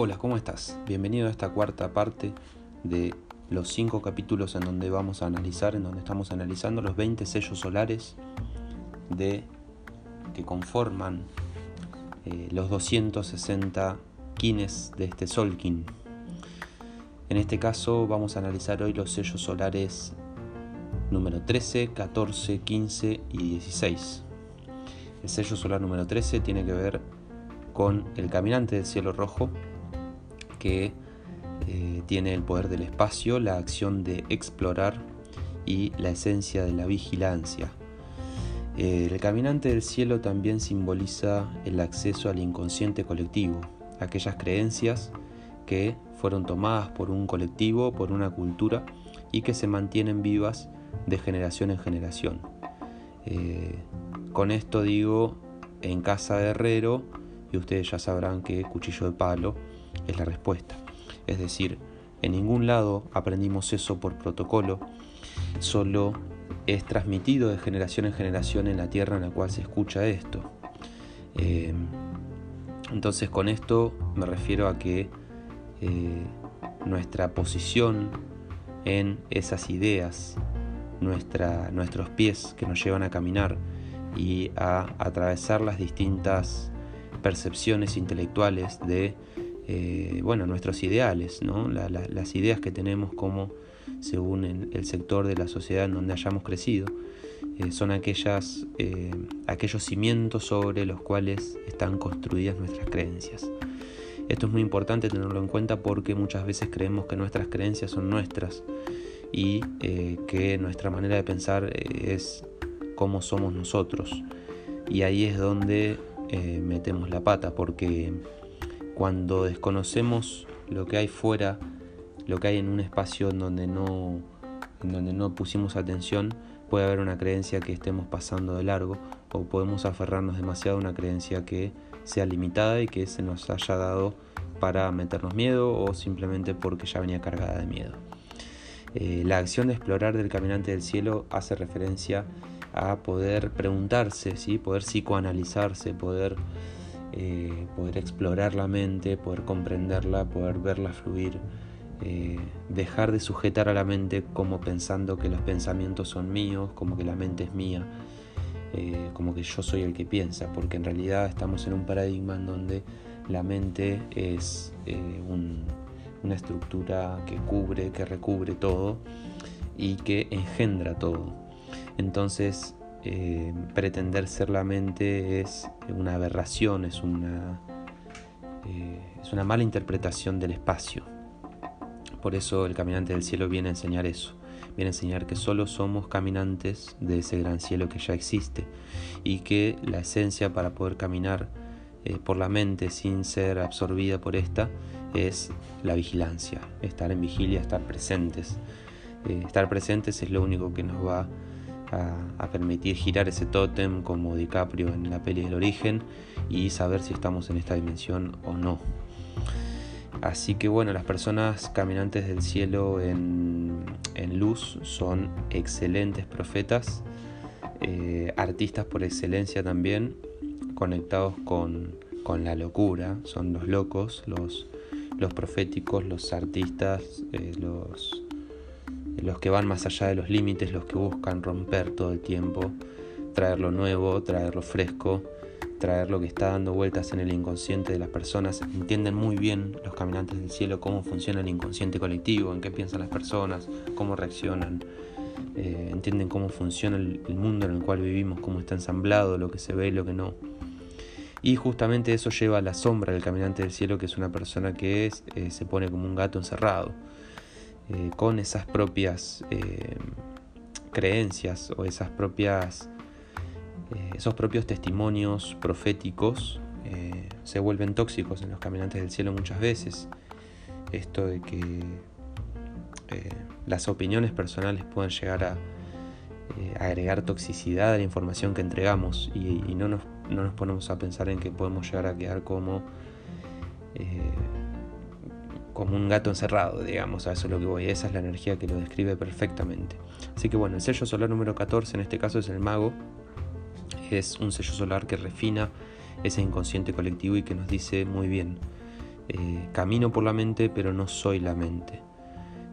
Hola, ¿cómo estás? Bienvenido a esta cuarta parte de los cinco capítulos en donde vamos a analizar, en donde estamos analizando los 20 sellos solares de, que conforman eh, los 260 kines de este Solkin. En este caso vamos a analizar hoy los sellos solares número 13, 14, 15 y 16. El sello solar número 13 tiene que ver con el caminante del cielo rojo que eh, tiene el poder del espacio, la acción de explorar y la esencia de la vigilancia. El caminante del cielo también simboliza el acceso al inconsciente colectivo, aquellas creencias que fueron tomadas por un colectivo, por una cultura y que se mantienen vivas de generación en generación. Eh, con esto digo, en casa de herrero, y ustedes ya sabrán que cuchillo de palo es la respuesta. Es decir, en ningún lado aprendimos eso por protocolo, solo es transmitido de generación en generación en la tierra en la cual se escucha esto. Eh, entonces con esto me refiero a que eh, nuestra posición en esas ideas, nuestra, nuestros pies que nos llevan a caminar y a atravesar las distintas percepciones intelectuales de eh, bueno, nuestros ideales, ¿no? las ideas que tenemos como según el, sector de la sociedad en donde hayamos crecido, eh, son aquellas, eh, aquellos cimientos sobre los cuales están construidas nuestras creencias. Esto es muy importante tenerlo en cuenta porque muchas veces creemos que nuestras creencias son nuestras y que nuestra manera de pensar es como somos nosotros. Y ahí es donde metemos la pata porque cuando desconocemos lo que hay fuera, lo que hay en un espacio en donde no, en donde no pusimos atención, puede haber una creencia que estemos pasando de largo o podemos aferrarnos demasiado a una creencia que sea limitada y que se nos haya dado para meternos miedo o simplemente porque ya venía cargada de miedo. Eh, la acción de explorar del caminante del cielo hace referencia a poder preguntarse, ¿sí? poder psicoanalizarse, poder eh, poder explorar la mente, poder comprenderla, poder verla fluir, eh, dejar de sujetar a la mente como pensando que los pensamientos son míos, como que la mente es mía, eh, como que yo soy el que piensa, porque en realidad estamos en un paradigma en donde la mente es una estructura que cubre, que recubre todo y que engendra todo. Entonces, eh, pretender ser la mente es una aberración, es una, eh, es una mala interpretación del espacio. Por eso el caminante del cielo viene a enseñar eso, viene a enseñar que solo somos caminantes de ese gran cielo que ya existe y que la esencia para poder caminar eh, por la mente sin ser absorbida por esta es la vigilancia, estar en vigilia, estar presentes. estar presentes es lo único que nos va a a, permitir girar ese tótem como DiCaprio en la peli del origen y saber si estamos en esta dimensión o no. Así que bueno, las personas caminantes del cielo en, luz son excelentes profetas, eh, artistas por excelencia también, conectados con, la locura, son los locos, los, los proféticos, los artistas, eh, los los que van más allá de los límites, los que buscan romper todo el tiempo, traer lo nuevo, traer lo fresco, traer lo que está dando vueltas en el inconsciente de las personas. Entienden muy bien los caminantes del cielo cómo funciona el inconsciente colectivo, en qué piensan las personas, cómo reaccionan. Eh, entienden cómo funciona el, mundo en el cual vivimos, cómo está ensamblado, lo que se ve y lo que no. Y justamente eso lleva a la sombra del caminante del cielo, que es una persona que es, eh, se pone como un gato encerrado. Eh, con esas propias eh, creencias o esas propias, eh, esos propios testimonios proféticos se vuelven tóxicos en los caminantes del cielo muchas veces. Esto de que las opiniones personales pueden llegar a agregar toxicidad a la información que entregamos y, no, nos, no, nos, ponemos a pensar en que podemos llegar a quedar como como un gato encerrado, digamos, a eso es lo que voy, esa es la energía que lo describe perfectamente. Así que bueno, el sello solar número 14 en este caso es el mago, es un sello solar que refina ese inconsciente colectivo y que nos dice muy bien, eh, camino por la mente, pero no soy la mente.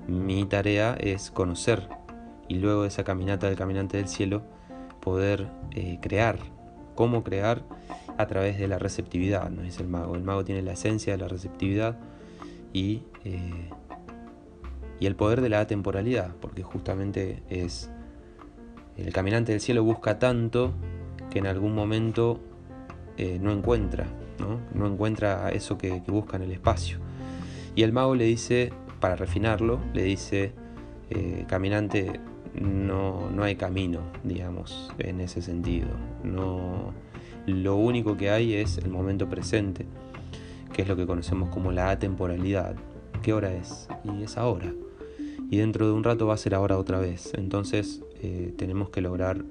Mi tarea es conocer y luego de esa caminata del caminante del cielo poder eh, crear. ¿Cómo crear? A través de la receptividad, no es el mago. El mago tiene la esencia de la receptividad y, eh, y el poder de la atemporalidad, porque justamente es el caminante del cielo busca tanto que en algún momento no encuentra ¿no? encuentra eso que, busca en el espacio. Y el mago le dice, para refinarlo, le dice, eh, caminante, no, no hay camino, digamos, en ese sentido. No, lo único que hay es el momento presente, que es lo que conocemos como la atemporalidad. ¿Qué hora es? Y es ahora. Y dentro de un rato va a ser ahora otra vez. Entonces eh, tenemos que lograr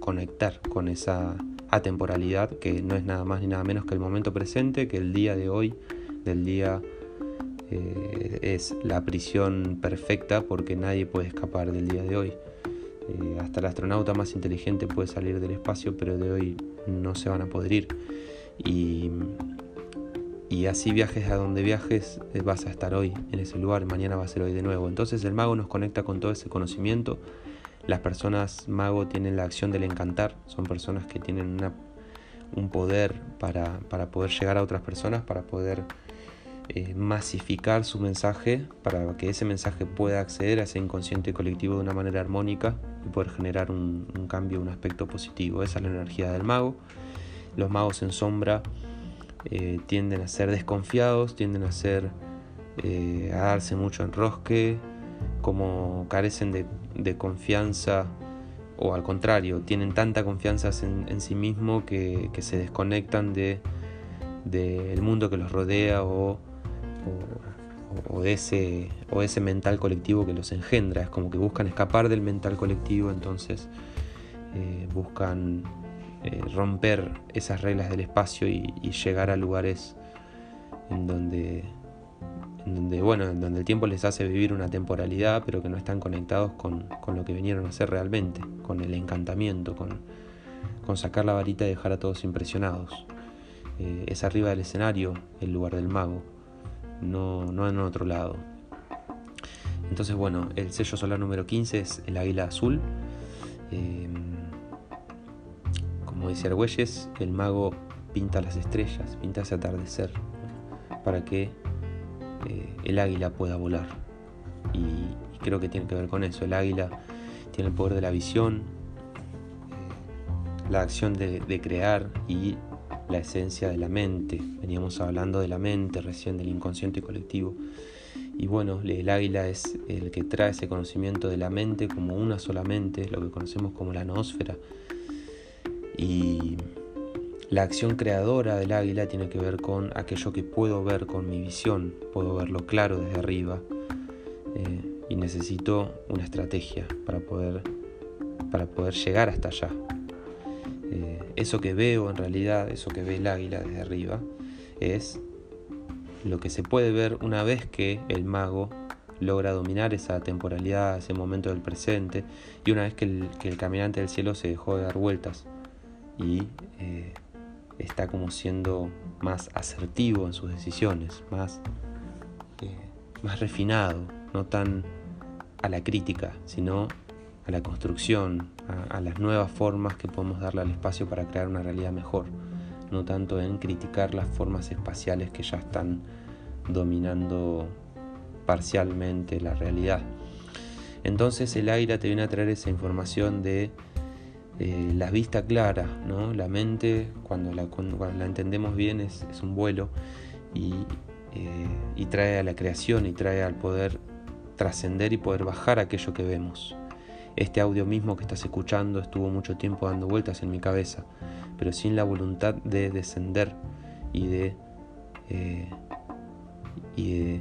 conectar con esa atemporalidad, que no es nada más ni nada menos que el momento presente, que el día de hoy, del día eh, es la prisión perfecta porque nadie puede escapar del día de hoy. Eh, hasta el astronauta más inteligente puede salir del espacio, pero de hoy no se van a poder ir. Y, y así viajes a donde viajes, eh, vas a estar hoy en ese lugar, mañana va a ser hoy de nuevo. Entonces el mago nos conecta con todo ese conocimiento las personas mago tienen la acción del encantar, son personas que tienen un poder para, poder llegar a otras personas, para poder eh, masificar su mensaje, para que ese mensaje pueda acceder a ese inconsciente colectivo de una manera armónica y poder generar un, cambio, un aspecto positivo. Esa es la energía del mago. Los magos en sombra eh, tienden a ser desconfiados, tienden a ser eh, a darse mucho enrosque, como carecen de, confianza o al contrario, tienen tanta confianza en, sí mismo que, se desconectan del de, mundo que los rodea o, o, de ese, o ese mental colectivo que los engendra. Es como que buscan escapar del mental colectivo, entonces eh, buscan eh, romper esas reglas del espacio y llegar a lugares en donde donde, bueno, donde el tiempo les hace vivir una temporalidad, pero que no están conectados con, lo que vinieron a hacer realmente, con el encantamiento, con, sacar la varita y dejar a todos impresionados. Eh, es arriba del escenario el lugar del mago, no, no en otro lado. Entonces, bueno, el sello solar número 15 es el águila azul. Eh, como dice Argüelles, el mago pinta las estrellas, pinta ese atardecer, para que eh, el águila pueda volar. Y, creo que tiene que ver con eso. El águila tiene el poder de la visión, eh, la acción de, crear y la esencia de la mente. Veníamos hablando de la mente recién, del inconsciente colectivo. Y bueno, el águila es el que trae ese conocimiento de la mente como una sola mente, lo que conocemos como la noósfera. Y la acción creadora del águila tiene que ver con aquello que puedo ver con mi visión, puedo verlo claro desde arriba eh, y necesito una estrategia para poder, para poder llegar hasta allá. Eh, eso que veo en realidad, eso que ve el águila desde arriba, es lo que se puede ver una vez que el mago logra dominar esa temporalidad, ese momento del presente, y una vez que el, caminante del cielo se dejó de dar vueltas y eh, está como siendo más asertivo en sus decisiones, más, eh, más refinado, no tan a la crítica, sino a la construcción, a, las nuevas formas que podemos darle al espacio para crear una realidad mejor, no tanto en criticar las formas espaciales que ya están dominando parcialmente la realidad. Entonces el aire te viene a traer esa información de eh, la vista clara, ¿no? la mente cuando la, entendemos bien es, un vuelo eh, y, trae a la creación y trae al poder trascender y poder bajar aquello que vemos. Este audio mismo que estás escuchando estuvo mucho tiempo dando vueltas en mi cabeza, pero sin la voluntad de descender y de, eh, y de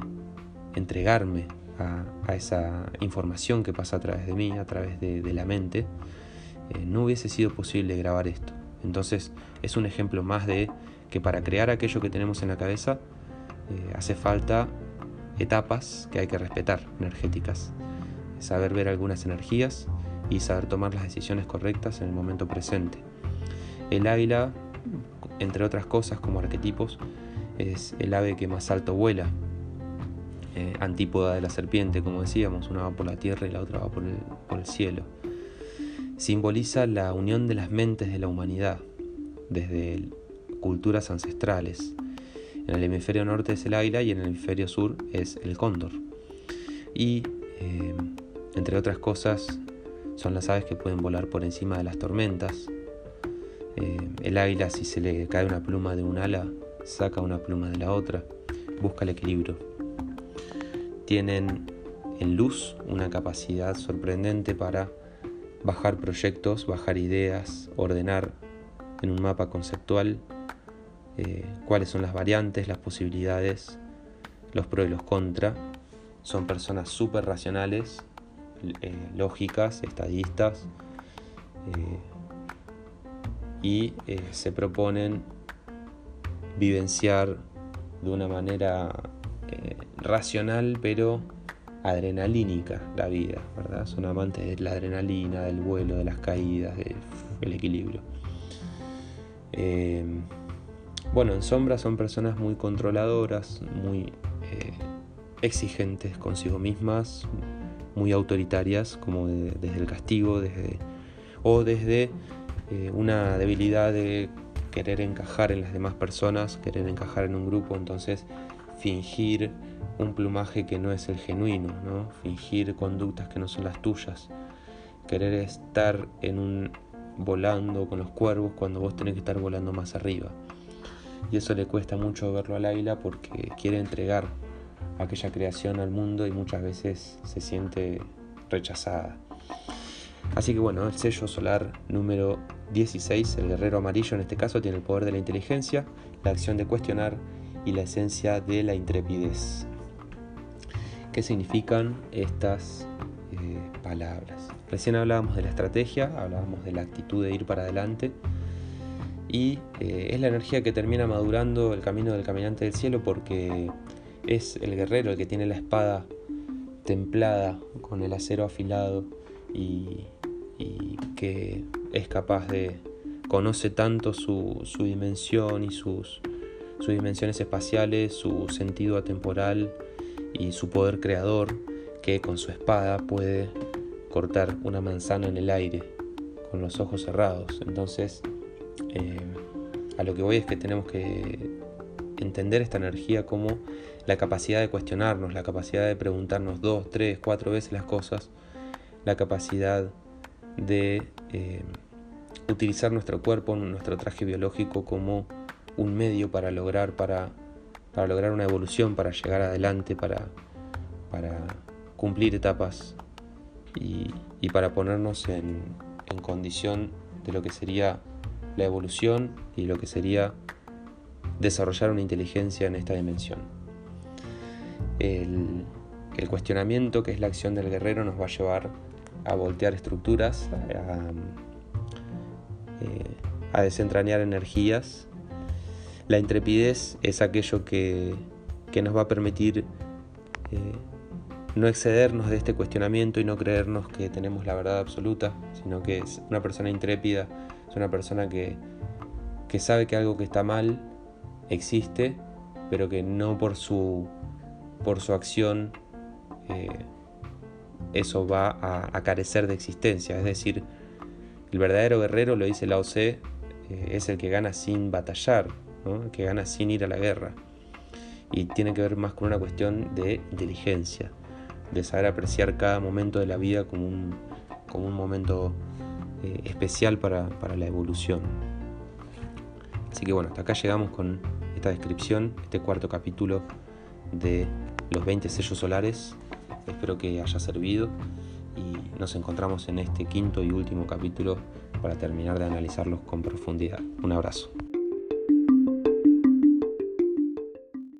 entregarme a, esa información que pasa a través de mí, a través de la mente, eh, no hubiese sido posible grabar esto. Entonces es un ejemplo más de que para crear aquello que tenemos en la cabeza eh, hace falta etapas que hay que respetar, energéticas. Saber ver algunas energías y saber tomar las decisiones correctas en el momento presente. El águila, entre otras cosas como arquetipos, es el ave que más alto vuela, eh, antípoda de la serpiente, como decíamos, una va por la tierra y la otra va por el, por el cielo. Simboliza la unión de las mentes de la humanidad, desde culturas ancestrales. En el hemisferio norte es el águila y en el hemisferio sur es el cóndor. Y, eh, entre otras cosas, son las aves que pueden volar por encima de las tormentas. Eh, el águila, si se le cae una pluma de un ala, saca una pluma de la otra, busca el equilibrio. Tienen en luz una capacidad sorprendente para bajar proyectos, bajar ideas, ordenar en un mapa conceptual eh, cuáles son las variantes, las posibilidades, los pros y los contra. Son personas súper racionales, eh, lógicas, estadistas, eh, y se proponen vivenciar de una manera racional, pero adrenalínica la vida, ¿verdad? Son amantes de la adrenalina, del vuelo, de las caídas, del equilibrio. Bueno, en sombra son personas muy controladoras, muy eh, exigentes consigo mismas, muy autoritarias, como desde el castigo, desde, o desde eh, una debilidad de querer encajar en las demás personas, querer encajar en un grupo, entonces fingir un plumaje que no es el genuino, ¿no? fingir conductas que no son las tuyas, querer estar en un volando con los cuervos cuando vos tenés que estar volando más arriba y eso le cuesta mucho verlo al águila porque quiere entregar aquella creación al mundo y muchas veces se siente rechazada. Así que bueno, el sello solar número 16, el guerrero amarillo en este caso, tiene el poder de la inteligencia, la acción de cuestionar y la esencia de la intrepidez. ¿Qué significan estas eh, palabras? Recién hablábamos de la estrategia, hablábamos de la actitud de ir para adelante y eh, es la energía que termina madurando el camino del caminante del cielo porque es el guerrero el que tiene la espada templada con el acero afilado y, que es capaz de conoce tanto su, dimensión y sus, sus dimensiones espaciales, su sentido atemporal y su poder creador que con su espada puede cortar una manzana en el aire con los ojos cerrados. Entonces eh, a lo que voy es que tenemos que entender esta energía como la capacidad de cuestionarnos, la capacidad de preguntarnos dos, tres, cuatro veces las cosas, la capacidad de eh, utilizar nuestro cuerpo, nuestro traje biológico como un medio para lograr, para, para lograr una evolución, para llegar adelante, para, para cumplir etapas y, para ponernos en, en condición de lo que sería la evolución y lo que sería desarrollar una inteligencia en esta dimensión. El, cuestionamiento, que es la acción del guerrero, nos va a llevar a voltear estructuras, a, eh, desentrañar energías. La intrepidez es aquello que, nos va a permitir eh, no excedernos de este cuestionamiento y no creernos que tenemos la verdad absoluta, sino que es una persona intrépida una persona que, sabe que algo que está mal existe, pero que no por su, por su acción eh, eso va a, carecer de existencia. Es decir, el verdadero guerrero, lo dice Lao Tse, eh, es el que gana sin batallar, que gana sin ir a la guerra. Y tiene que ver más con una cuestión de inteligencia, de saber apreciar cada momento de la vida como un, como un momento eh, especial para, la evolución. Así que bueno, hasta acá llegamos con esta descripción, este cuarto capítulo de los 20 sellos solares. Espero que haya servido y nos encontramos en este quinto y último capítulo para terminar de analizarlos con profundidad. Un abrazo.